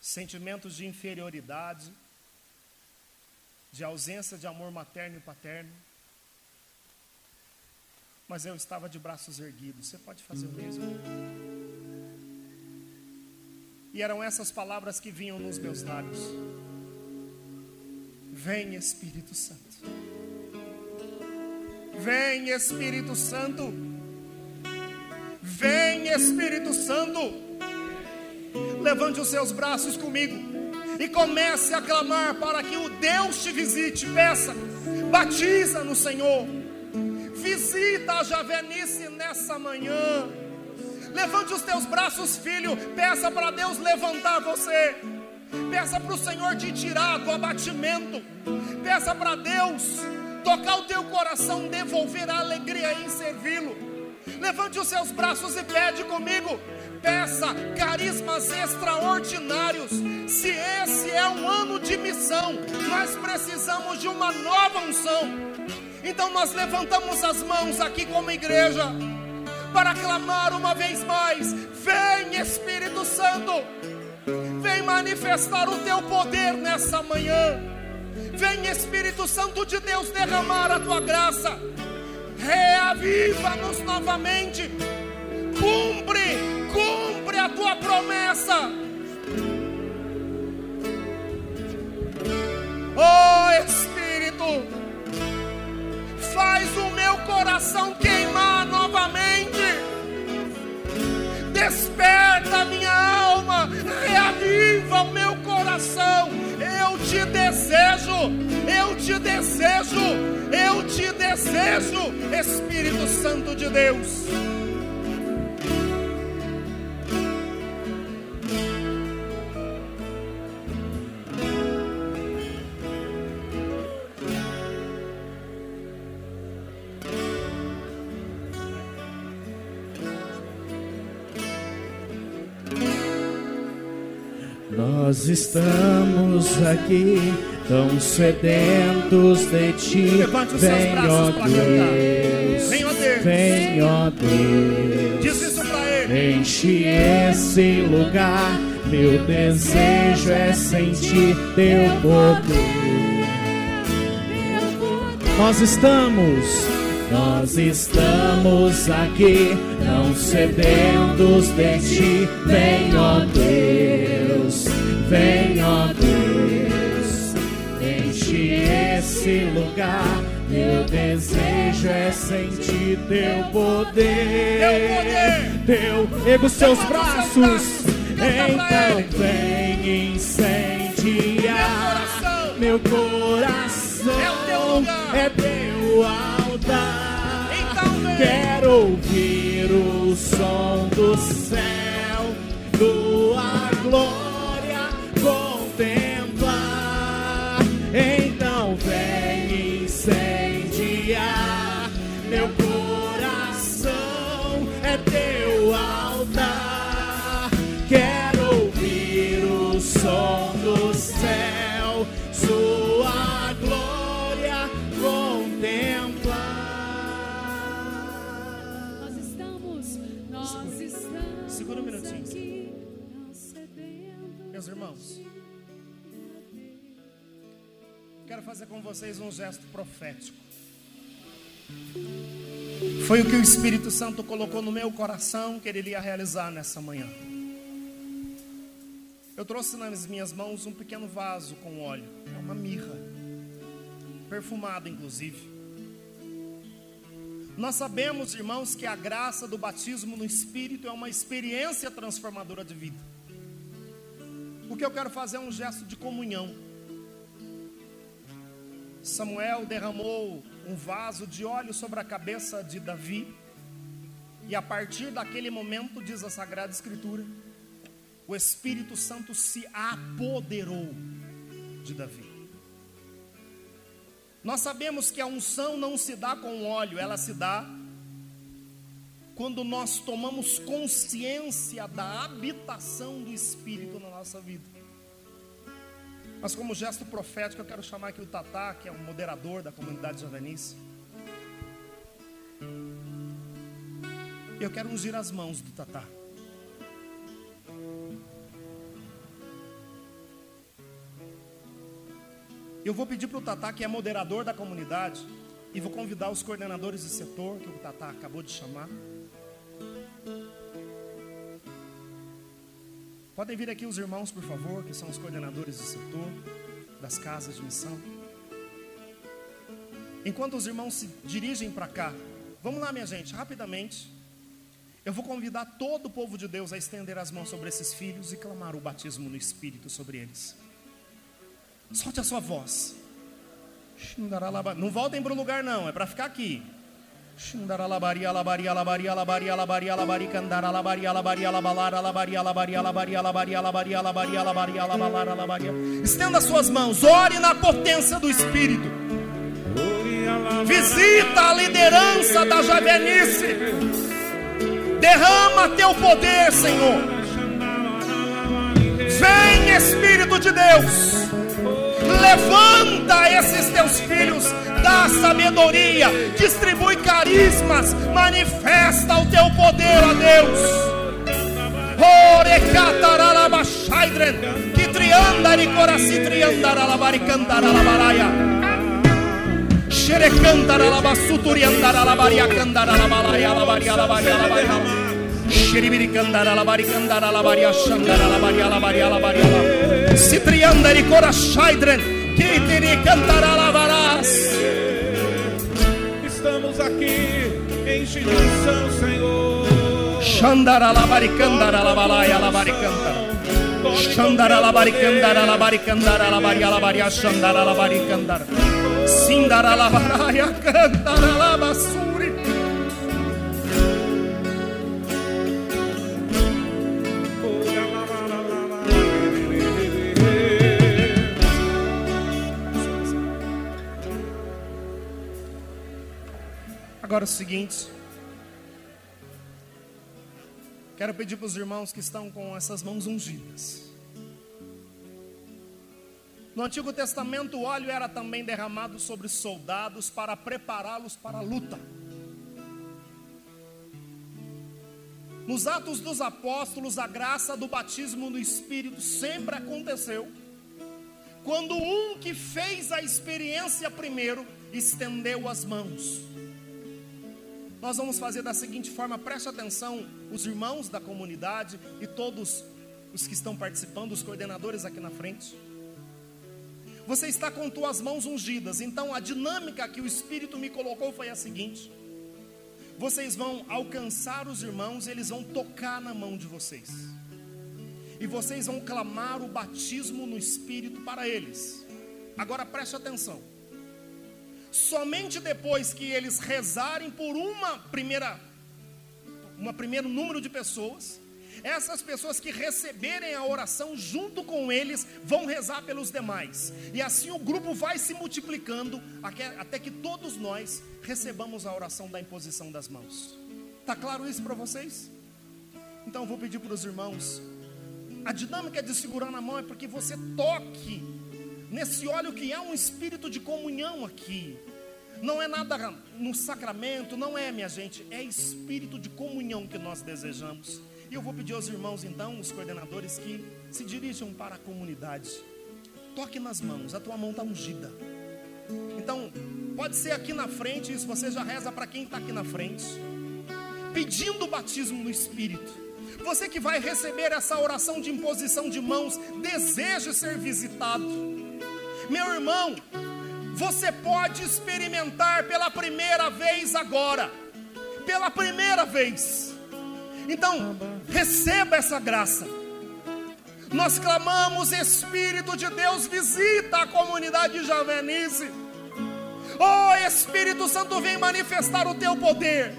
sentimentos de inferioridade, de ausência de amor materno e paterno. Mas eu estava de braços erguidos. Você pode fazer o mesmo? E eram essas palavras que vinham nos meus lábios. Vem Espírito Santo. Vem Espírito Santo. Vem Espírito Santo. Levante os seus braços comigo e comece a clamar para que o Deus te visite. Peça, batiza no Senhor. Visita a Javenice nessa manhã. Levante os teus braços, filho. Peça para Deus levantar você. Peça para o Senhor te tirar do abatimento. Peça para Deus tocar o teu coração, devolver a alegria em servi-lo. Levante os seus braços e pede comigo. Peça carismas extraordinários. Se esse é um ano de missão, nós precisamos de uma nova unção. Então nós levantamos as mãos aqui como igreja para clamar uma vez mais: Vem Espírito Santo, vem manifestar o teu poder nessa manhã. Vem Espírito Santo de Deus derramar a tua graça. Reaviva-nos novamente. Cumpre, cumpre a tua promessa. Oh Espírito, faz o meu coração queimar novamente. Desperta minha alma, reaviva o meu coração eu te desejo, eu te desejo, eu te desejo, Espírito Santo de Deus. Nós estamos aqui tão sedentos de ti. Levante os seus Vem, braços para. Deus. Vem, ó Deus. Vem, ó Deus. Diz isso para ele. Enche esse lugar. Meu desejo é sentir teu poder. Nós estamos, nós estamos aqui, não sedentos de ti. Vem, ó Deus, vem, ó Deus, enche esse lugar. Meu desejo é sentir teu poder. Teu, erga os seus braços. Então vem incendiar meu coração. É o teu lugar. É teu altar. Então. Quero ouvir o som do céu, tua glória contemplar. Com vocês um gesto profético. Foi o que o Espírito Santo colocou no meu coração que ele iria realizar nessa manhã. Eu trouxe nas minhas mãos um pequeno vaso com óleo, é uma mirra, perfumada inclusive. Nós sabemos, irmãos, que a graça do batismo no Espírito é uma experiência transformadora de vida. O que eu quero fazer é um gesto de comunhão. Samuel derramou um vaso de óleo sobre a cabeça de Davi, e a partir daquele momento, diz a Sagrada Escritura, o Espírito Santo se apoderou de Davi. Nós sabemos que a unção não se dá com óleo, ela se dá quando nós tomamos consciência da habitação do Espírito na nossa vida. Mas como gesto profético, eu quero chamar aqui o Tatá, que é o moderador da comunidade javenice. Eu quero ungir as mãos do Tatá. Eu vou pedir para o Tatá, que é moderador da comunidade, e vou convidar os coordenadores de setor, que o Tatá acabou de chamar. Podem vir aqui os irmãos, por favor, que são os coordenadores de setor, das casas de missão. Enquanto os irmãos se dirigem para cá, vamos lá, minha gente, rapidamente. Eu vou convidar todo o povo de Deus a estender as mãos sobre esses filhos e clamar o batismo no Espírito sobre eles. Solte a sua voz. Não voltem para o lugar, não, é para ficar aqui. Estenda suas mãos, ore na potência do Espírito. Visita a liderança da Javenice. Derrama teu poder, Senhor. Vem, Espírito de Deus. Levanta esses teus filhos, dá sabedoria, distribui carismas, manifesta o teu poder, ó Deus. Que triandari coraci triandaralabari candaralabaraia. Xerecantaralabasuturiandaralabaria candaralabalaria alabaria alabaria alabaria. Xeribiri candaralabari candaralabaria xandaralabaria alabaria alabaria alabaria. Citriandari corachaidren, que tiri cantaralabarás. Estamos aqui em unção, Senhor. Xandaralabaricandarabalaya alabaricantara. Xandaralabaricandarabaricandarabaria xandaralabaricandara. Sindaralabaraya candaralabasuri. Agora o seguinte. Quero pedir para os irmãos que estão com essas mãos ungidas. No Antigo Testamento, o óleo era também derramado sobre soldados para prepará-los para a luta. Nos Atos dos Apóstolos, a graça do batismo no Espírito sempre aconteceu. Quando um que fez a experiência primeiro estendeu as mãos. Nós vamos fazer da seguinte forma, preste atenção, os irmãos da comunidade e todos os que estão participando, os coordenadores aqui na frente. Você está com tuas mãos ungidas, então a dinâmica que o Espírito me colocou foi a seguinte: vocês vão alcançar os irmãos, eles vão tocar na mão de vocês, e vocês vão clamar o batismo no Espírito para eles. Agora preste atenção. Somente depois que eles rezarem por uma primeira, uma primeiro número de pessoas, essas pessoas que receberem a oração junto com eles vão rezar pelos demais. E assim o grupo vai se multiplicando até que todos nós recebamos a oração da imposição das mãos. Tá claro isso para vocês? Então eu vou pedir para os irmãos. A dinâmica de segurar na mão é porque você toque nesse óleo que há um espírito de comunhão aqui. Não é nada no sacramento, não é, minha gente, é espírito de comunhão que nós desejamos. E eu vou pedir aos irmãos, então, os coordenadores, que se dirijam para a comunidade. Toque nas mãos, a tua mão está ungida. Então, pode ser aqui na frente, se você já reza para quem está aqui na frente, pedindo o batismo no Espírito. Você que vai receber essa oração de imposição de mãos, deseja ser visitado. Meu irmão, você pode experimentar pela primeira vez agora, pela primeira vez. Então, receba essa graça. Nós clamamos, Espírito de Deus, visita a comunidade de Javenice. Oh Espírito Santo, vem manifestar o teu poder.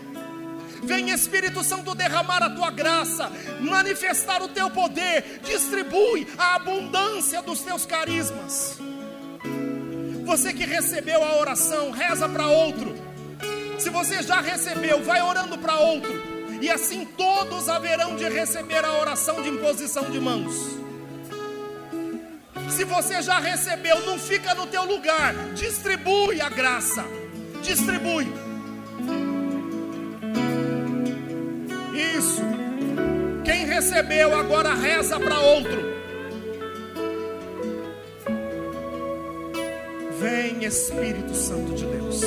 Vem Espírito Santo derramar a tua graça, manifestar o teu poder, distribui a abundância dos teus carismas. Você que recebeu a oração, reza para outro. Se você já recebeu, vai orando para outro e assim todos haverão de receber a oração de imposição de mãos. Se você já recebeu, não fica no teu lugar, distribui a graça, distribui. Isso. Quem recebeu agora reza para outro. Vem Espírito Santo de Deus.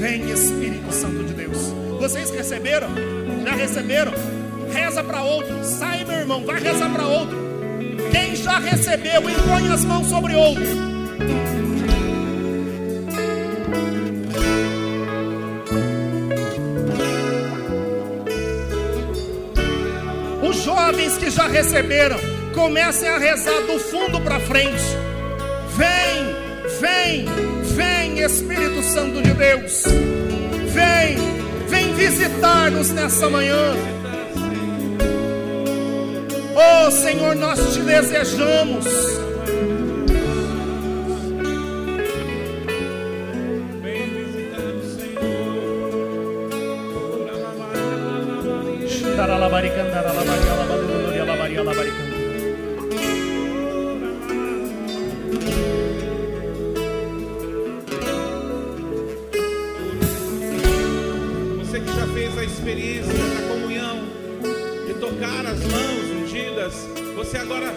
Vem Espírito Santo de Deus. Vocês receberam? Já receberam? Reza para outro. Sai, meu irmão, vai rezar para outro. Quem já recebeu, impõe as mãos sobre outro. Os jovens que já receberam, comecem a rezar do fundo para frente. Vem, vem, vem, Espírito Santo de Deus. Vem, Vem visitar-nos nessa manhã. Oh Senhor, nós te desejamos. Você agora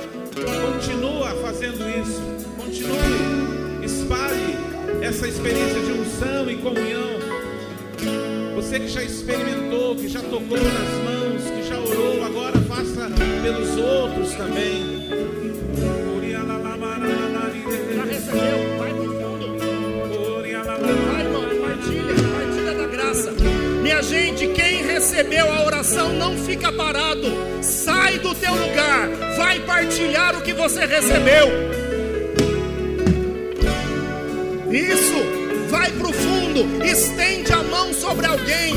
continua fazendo isso. Continue, espalhe essa experiência de unção e comunhão. Você que já experimentou, que já tocou nas mãos, que já orou, agora faça pelos outros também. Já recebeu? Vai pro fundo. Vai, irmão, partilha, partilha da graça. Minha gente, quem recebeu a oração não fica do teu lugar, vai partilhar o que você recebeu. Isso, vai pro fundo, estende a mão sobre alguém,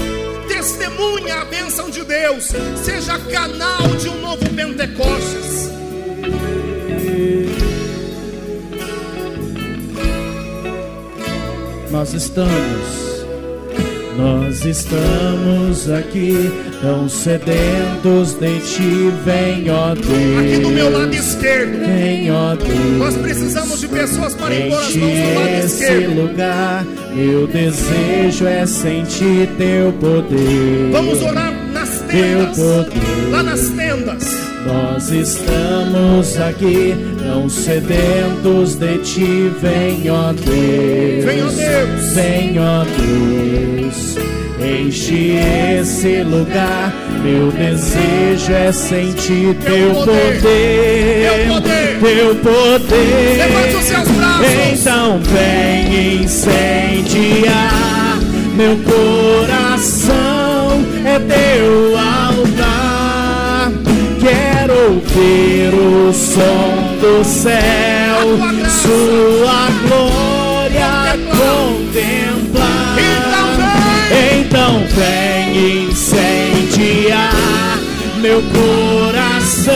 testemunha a bênção de Deus, seja canal de um novo Pentecostes. Nós estamos Nós estamos aqui tão sedentos de ti, vem ó Deus. Aqui do meu lado esquerdo. Vem ó Deus. Nós precisamos de pessoas para impor as Enche mãos do lado esquerdo. lugar, meu desejo é sentir teu poder. Vamos orar nas tendas. poder. Lá nas tendas. Nós estamos aqui tão sedentos de ti, vem ó Deus. Vem, ó Deus. Vem ó Deus. Enche esse lugar, meu desejo é sentir teu poder. poder. Teu poder. Teu poder. Levante os seus braços. Então vem incendiar meu coração, é teu altar. Quero ouvir o som do céu, sua glória Então vem incendiar meu coração,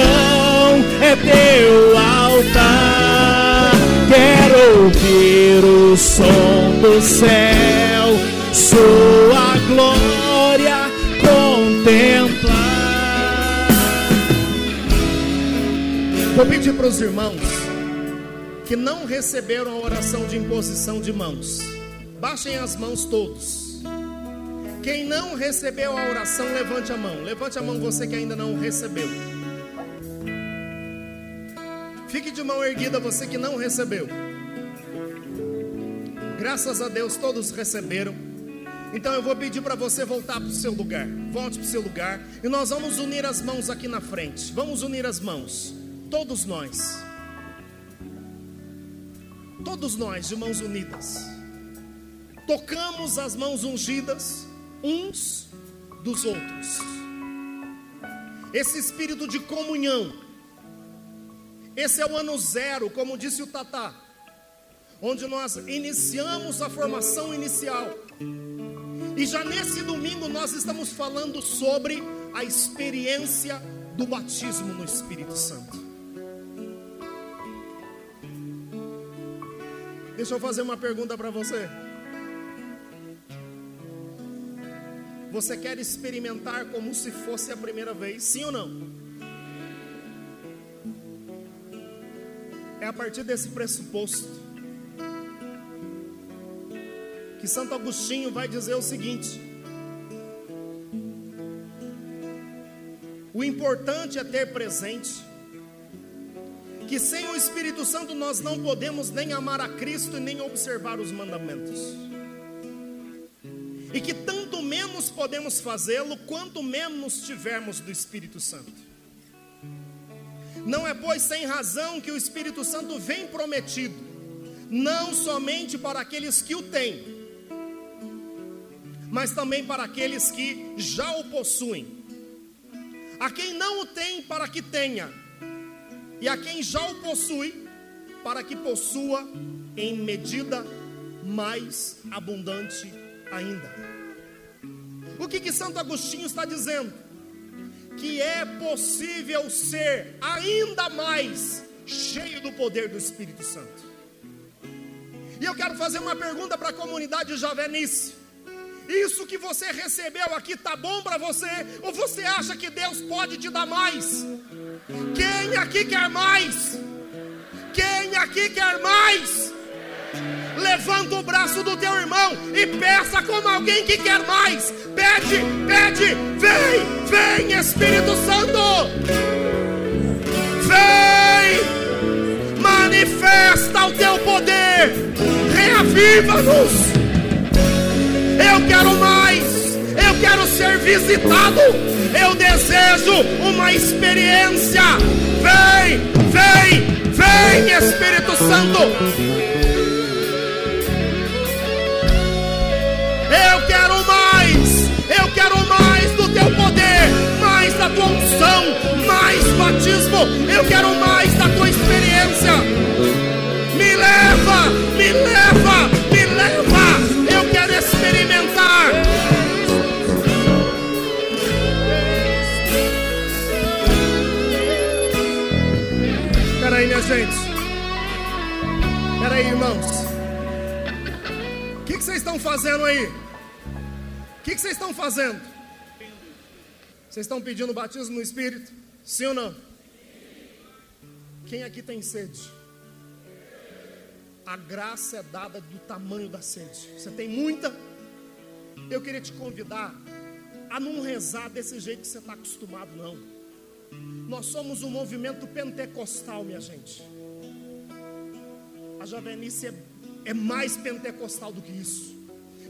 é teu altar. Quero ouvir o som do céu, sua glória contemplar. Vou pedir para os irmãos que não receberam a oração de imposição de mãos. Baixem as mãos todos. Quem não recebeu a oração, levante a mão. Levante a mão você que ainda não recebeu. Fique de mão erguida você que não recebeu. Graças a Deus todos receberam. Então eu vou pedir para você voltar para o seu lugar. Volte para o seu lugar. E nós vamos unir as mãos aqui na frente. Vamos unir as mãos. Todos nós. Todos nós de mãos unidas. Tocamos as mãos ungidas uns dos outros. Esse espírito de comunhão. Esse é o ano zero, como disse o Tatá. Onde nós iniciamos a formação inicial. E já nesse domingo nós estamos falando sobre a experiência do batismo no Espírito Santo. Deixa eu fazer uma pergunta para você. Você quer experimentar como se fosse a primeira vez? Sim ou não? É a partir desse pressuposto que Santo Agostinho vai dizer o seguinte: O importante é ter presente que sem o Espírito Santo nós não podemos nem amar a Cristo e nem observar os mandamentos. E que tanto menos podemos fazê-lo quanto menos tivermos do Espírito Santo. Não é, pois, sem razão que o Espírito Santo vem prometido, não somente para aqueles que o têm, mas também para aqueles que já o possuem. A quem não o tem, para que tenha, e a quem já o possui, para que possua em medida mais abundante ainda. O que que Santo Agostinho está dizendo? Que é possível ser ainda mais cheio do poder do Espírito Santo. E eu quero fazer uma pergunta para a comunidade Javenice. Isso que você recebeu aqui tá bom para você? Ou você acha que Deus pode te dar mais? Quem aqui quer mais? Quem aqui quer mais? Levanta o braço do teu irmão e peça como alguém que quer mais. Pede, pede, vem, vem Espírito Santo. Vem, manifesta o teu poder, reaviva-nos. Eu quero mais, eu quero ser visitado, eu desejo uma experiência. Vem, vem, vem, Espírito Santo. Quero mais, eu quero mais do teu poder, mais da tua unção, mais batismo. Eu quero mais da tua experiência. Me leva, me leva, me leva. Eu quero experimentar. Peraí, minha gente. Peraí, irmãos. O que, que vocês estão fazendo aí? Que, que vocês estão fazendo? Vocês estão pedindo batismo no Espírito? Sim ou não? Quem aqui tem sede? A graça é dada do tamanho da sede. Você tem muita? Eu queria te convidar a não rezar desse jeito que você está acostumado, não. Nós somos um movimento pentecostal, minha gente. A Javenice é, é mais pentecostal do que isso.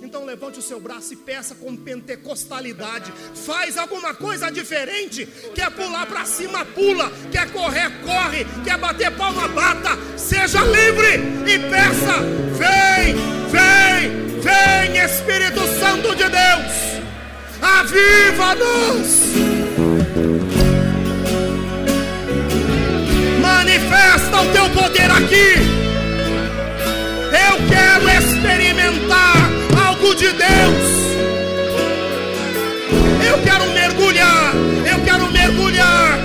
Então levante o seu braço e peça com pentecostalidade. Faz alguma coisa diferente. Quer pular para cima, pula. Quer correr, corre. Quer bater palma, bata. Seja livre e peça. Vem, vem, vem, Espírito Santo de Deus. Aviva-nos. Manifesta o teu poder aqui. Eu quero experimentar algo de Deus. Eu quero mergulhar. Eu quero mergulhar.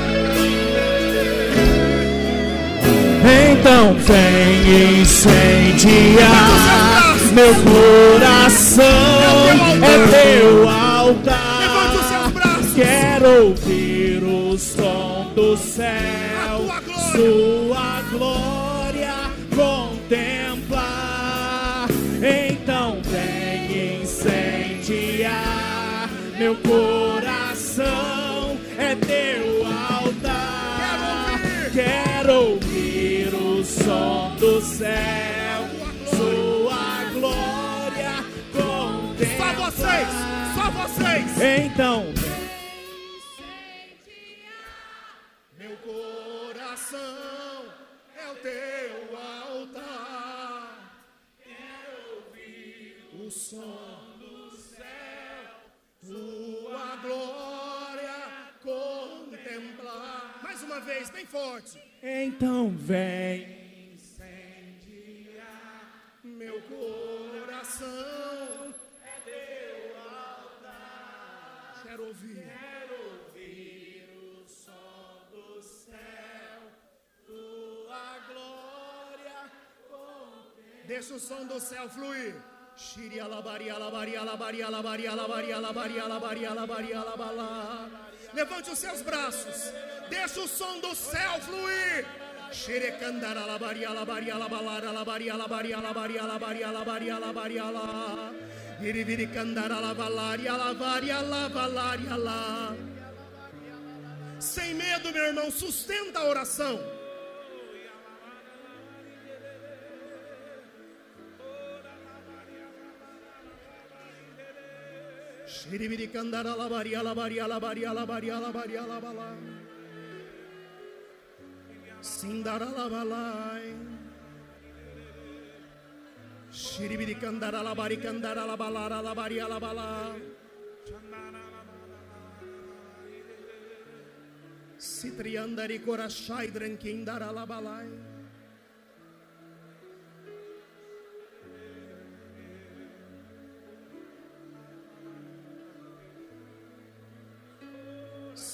Então vem incendiar meu coração, é teu altar. Levante os seus braços. Quero ouvir o som do céu, A tua glória. sua glória meu coração, é teu altar. Quero ouvir o som do céu, sua glória Só contemplar. vocês. Só vocês. Então Meu coração é o teu altar. Quero ouvir o som glória contemplar. Mais uma vez, bem forte. Então vem, Meu coração é teu altar. Quero ouvir. Quero ouvir o som do céu, tua glória. Deixa o som do céu fluir. Levante os seus braços, deixa o som do céu fluir. Sem medo, meu irmão, sustenta a oração. Sindaralabalai. Shiribirikandaralabarikandaralabalaralabariyalabala. Sitriandarikorashai dranquindarabalai.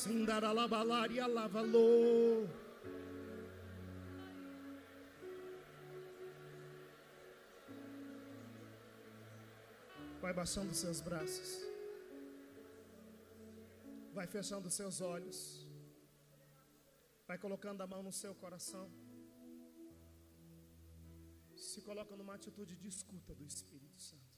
Sindaralabalaria lavalo. Vai baixando seus braços. Vai fechando seus olhos. Vai colocando a mão no seu coração. Se coloca numa atitude de escuta do Espírito Santo.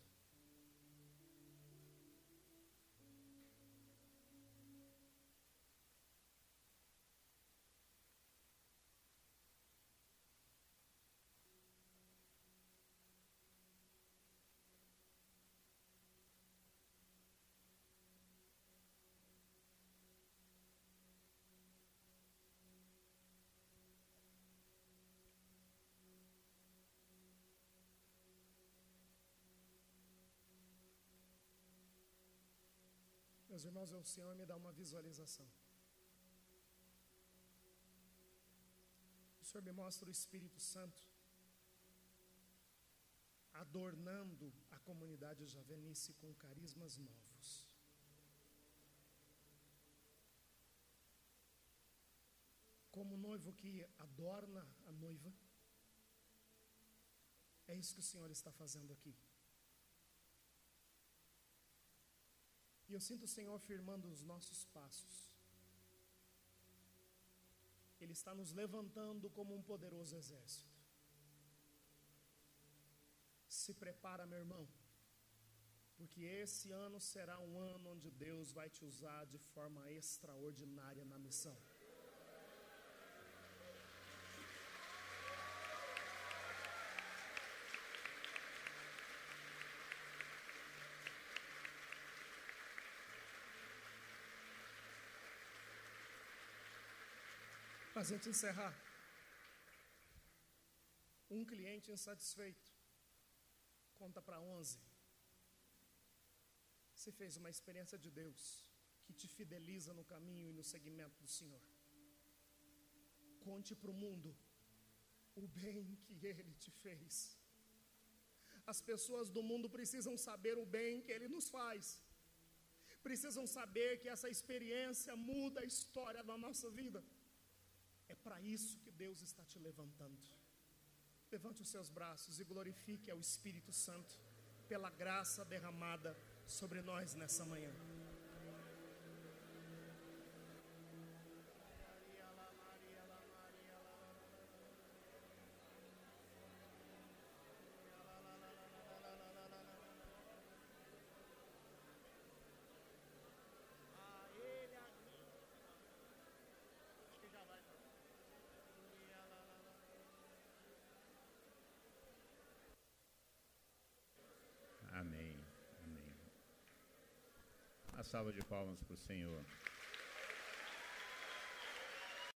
Meus irmãos, o Senhor me dá uma visualização. O Senhor me mostra o Espírito Santo adornando a comunidade javenice com carismas novos. Como o noivo que adorna a noiva, é isso que o Senhor está fazendo aqui. E eu sinto o Senhor firmando os nossos passos. Ele está nos levantando como um poderoso exército. Se prepara, meu irmão, porque esse ano será um ano onde Deus vai te usar de forma extraordinária na missão. Para a gente encerrar, um cliente insatisfeito conta para 11. Você fez uma experiência de Deus que te fideliza no caminho e no segmento do Senhor. Conte para o mundo o bem que Ele te fez. As pessoas do mundo precisam saber o bem que Ele nos faz. Precisam saber que essa experiência muda a história da nossa vida. É para isso que Deus está te levantando. Levante os seus braços e glorifique ao Espírito Santo pela graça derramada sobre nós nessa manhã. Salva de palmas para o Senhor.